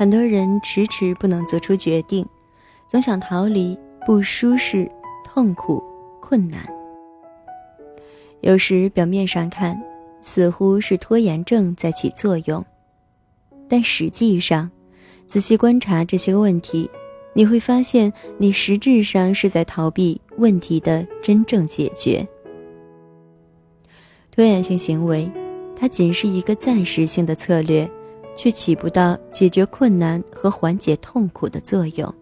很多人迟迟不能做出决定，总想逃离不舒适、痛苦、困难。有时表面上看，似乎是拖延症在起作用，但实际上，仔细观察这些问题，你会发现，你实质上是在逃避问题的真正解决。拖延性行为，它仅是一个暂时性的策略。却起不到解决困难和缓解痛苦的作用，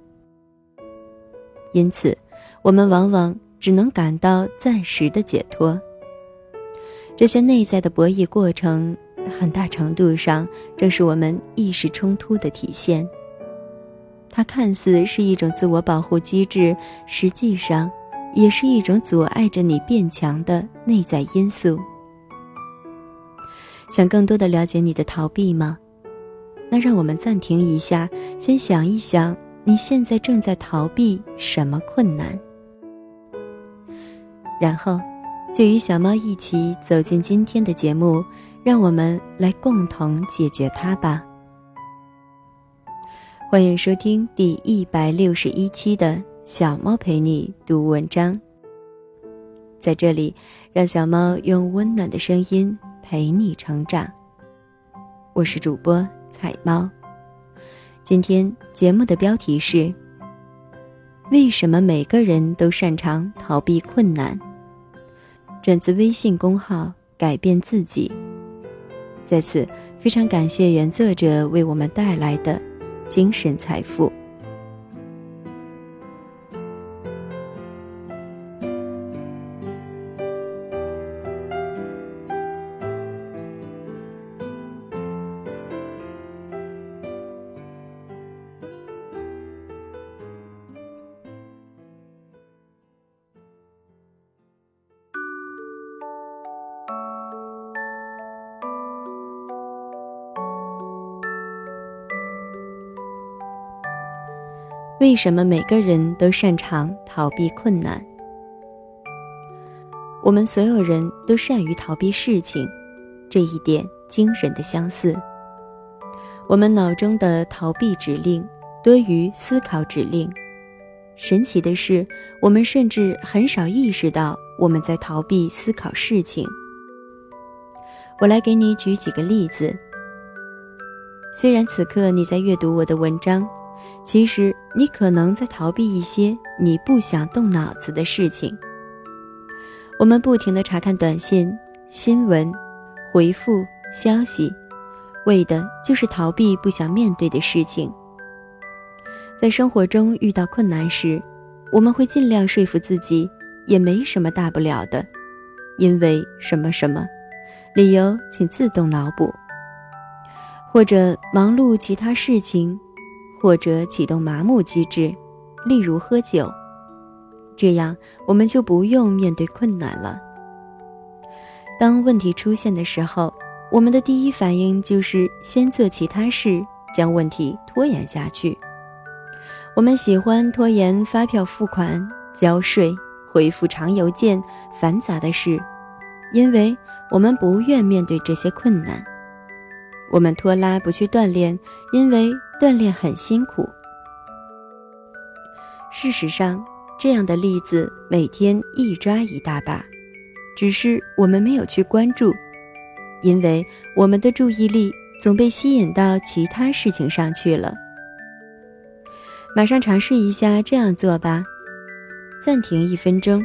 因此，我们往往只能感到暂时的解脱。这些内在的博弈过程，很大程度上正是我们意识冲突的体现。它看似是一种自我保护机制，实际上，也是一种阻碍着你变强的内在因素。想更多的了解你的逃避吗？那让我们暂停一下，先想一想，你现在正在逃避什么困难？然后，就与小猫一起走进今天的节目，让我们来共同解决它吧。欢迎收听第一百六十一期的小猫陪你读文章。在这里，让小猫用温暖的声音陪你成长。我是主播。凯猫，今天节目的标题是：为什么每个人都擅长逃避困难？转自微信公号“改变自己”。在此，非常感谢原作者为我们带来的精神财富。为什么每个人都擅长逃避困难？我们所有人都善于逃避事情，这一点惊人的相似。我们脑中的逃避指令多于思考指令。神奇的是，我们甚至很少意识到我们在逃避思考事情。我来给你举几个例子。虽然此刻你在阅读我的文章。其实你可能在逃避一些你不想动脑子的事情。我们不停地查看短信、新闻、回复消息，为的就是逃避不想面对的事情。在生活中遇到困难时，我们会尽量说服自己，也没什么大不了的，因为什么什么，理由请自动脑补，或者忙碌其他事情。或者启动麻木机制，例如喝酒，这样我们就不用面对困难了。当问题出现的时候，我们的第一反应就是先做其他事，将问题拖延下去。我们喜欢拖延发票付款、交税、回复长邮件、繁杂的事，因为我们不愿面对这些困难。我们拖拉不去锻炼，因为。锻炼很辛苦。事实上，这样的例子每天一抓一大把，只是我们没有去关注，因为我们的注意力总被吸引到其他事情上去了。马上尝试一下这样做吧，暂停一分钟，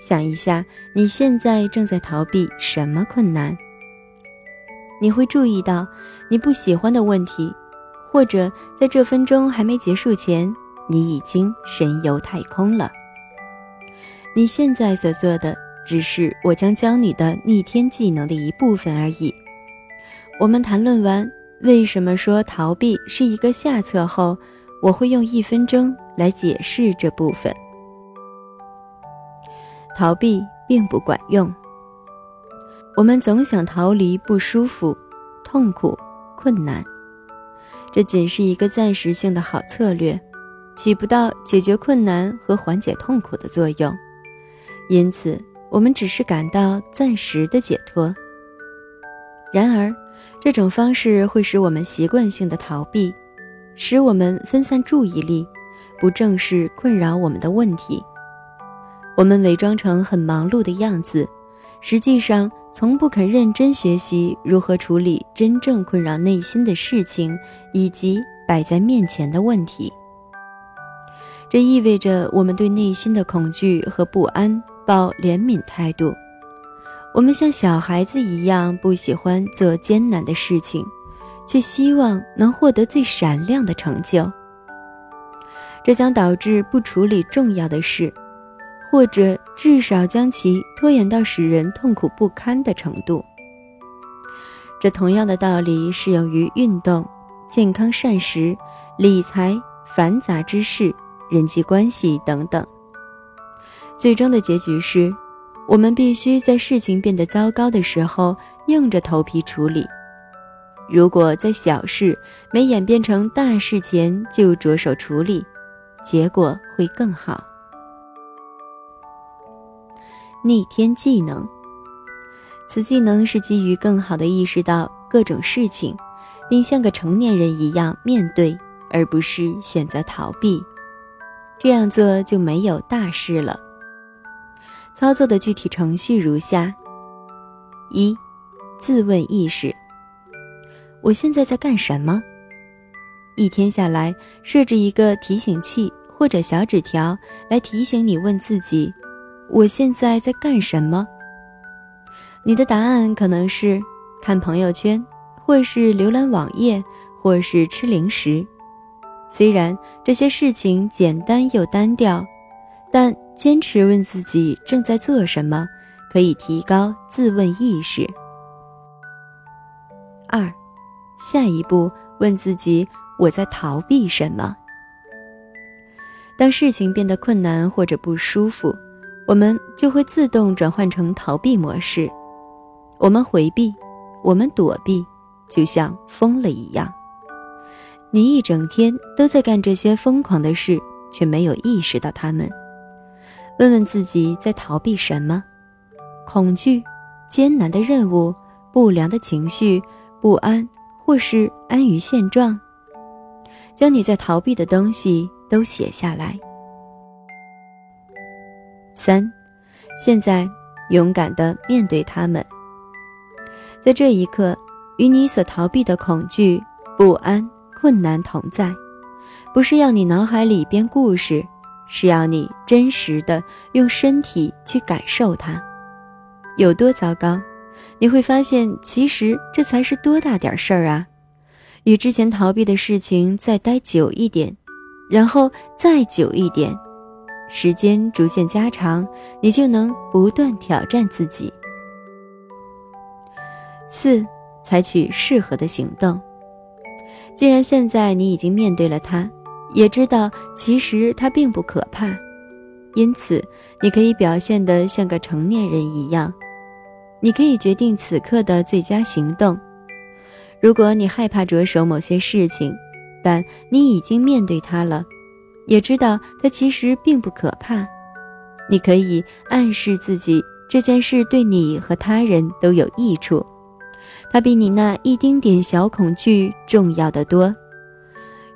想一下你现在正在逃避什么困难。你会注意到你不喜欢的问题。或者在这分钟还没结束前，你已经神游太空了。你现在所做的只是我将教你的逆天技能的一部分而已。我们谈论完为什么说逃避是一个下策后，我会用一分钟来解释这部分。逃避并不管用。我们总想逃离不舒服、痛苦、困难。这仅是一个暂时性的好策略，起不到解决困难和缓解痛苦的作用，因此我们只是感到暂时的解脱。然而，这种方式会使我们习惯性的逃避，使我们分散注意力，不正视困扰我们的问题。我们伪装成很忙碌的样子，实际上从不肯认真学习如何处理真正困扰内心的事情以及摆在面前的问题。这意味着我们对内心的恐惧和不安抱怜悯态度。我们像小孩子一样不喜欢做艰难的事情，却希望能获得最闪亮的成就。这将导致不处理重要的事。或者至少将其拖延到使人痛苦不堪的程度。这同样的道理适用于运动、健康膳食、理财、繁杂之事、人际关系等等。最终的结局是，我们必须在事情变得糟糕的时候硬着头皮处理。如果在小事没演变成大事前就着手处理，结果会更好。逆天技能，此技能是基于更好的意识到各种事情，并像个成年人一样面对，而不是选择逃避。这样做就没有大事了。操作的具体程序如下：一、自问意识。我现在在干什么？一天下来，设置一个提醒器或者小纸条来提醒你问自己。我现在在干什么？你的答案可能是看朋友圈，或是浏览网页，或是吃零食。虽然这些事情简单又单调，但坚持问自己正在做什么，可以提高自问意识。二，下一步问自己：我在逃避什么？当事情变得困难或者不舒服。我们就会自动转换成逃避模式，我们回避，我们躲避，就像疯了一样。你一整天都在干这些疯狂的事，却没有意识到他们。问问自己在逃避什么？恐惧、艰难的任务、不良的情绪、不安，或是安于现状？将你在逃避的东西都写下来。三，现在勇敢地面对他们。在这一刻，与你所逃避的恐惧、不安、困难同在，不是要你脑海里编故事，是要你真实的用身体去感受它。有多糟糕？你会发现，其实这才是多大点事儿啊！与之前逃避的事情再待久一点，然后再久一点。时间逐渐加长，你就能不断挑战自己。四，采取适合的行动。既然现在你已经面对了它，也知道其实它并不可怕，因此你可以表现得像个成年人一样。你可以决定此刻的最佳行动。如果你害怕着手某些事情，但你已经面对它了。也知道它其实并不可怕，你可以暗示自己这件事对你和他人都有益处，它比你那一丁点小恐惧重要的多。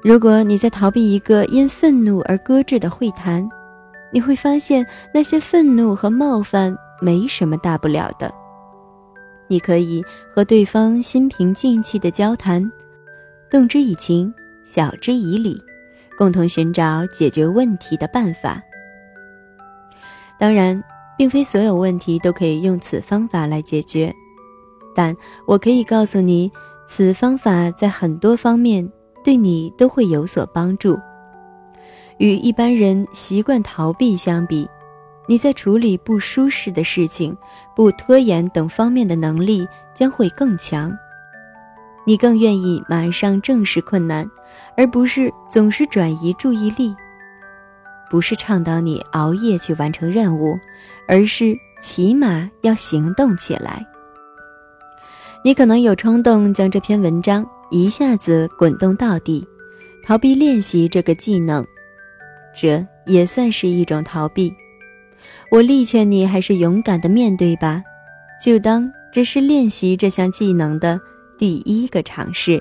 如果你在逃避一个因愤怒而搁置的会谈，你会发现那些愤怒和冒犯没什么大不了的。你可以和对方心平静气的交谈，动之以情，晓之以理。共同寻找解决问题的办法。当然，并非所有问题都可以用此方法来解决，但我可以告诉你，此方法在很多方面对你都会有所帮助。与一般人习惯逃避相比，你在处理不舒适的事情、不拖延等方面的能力将会更强。你更愿意马上正视困难，而不是总是转移注意力。不是倡导你熬夜去完成任务，而是起码要行动起来。你可能有冲动将这篇文章一下子滚动到底，逃避练习这个技能，这也算是一种逃避。我力劝你还是勇敢的面对吧，就当这是练习这项技能的。第一个尝试。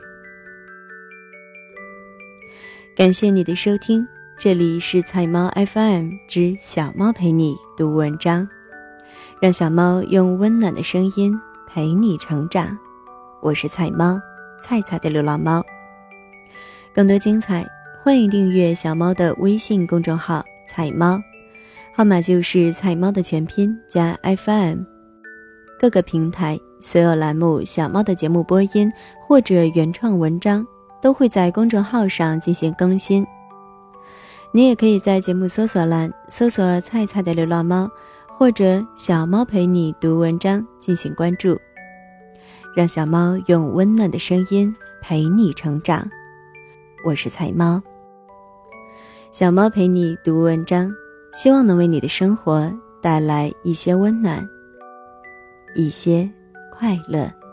感谢你的收听，这里是菜猫 FM 之小猫陪你读文章，让小猫用温暖的声音陪你成长。我是菜猫，菜菜的流浪猫。更多精彩，欢迎订阅小猫的微信公众号“菜猫”，号码就是菜猫的全拼加 FM。各个平台所有栏目小猫的节目播音或者原创文章。都会在公众号上进行更新。你也可以在节目搜索栏搜索“菜菜的流浪猫”或者“小猫陪你读文章”进行关注，让小猫用温暖的声音陪你成长。我是菜猫，小猫陪你读文章，希望能为你的生活带来一些温暖，一些快乐。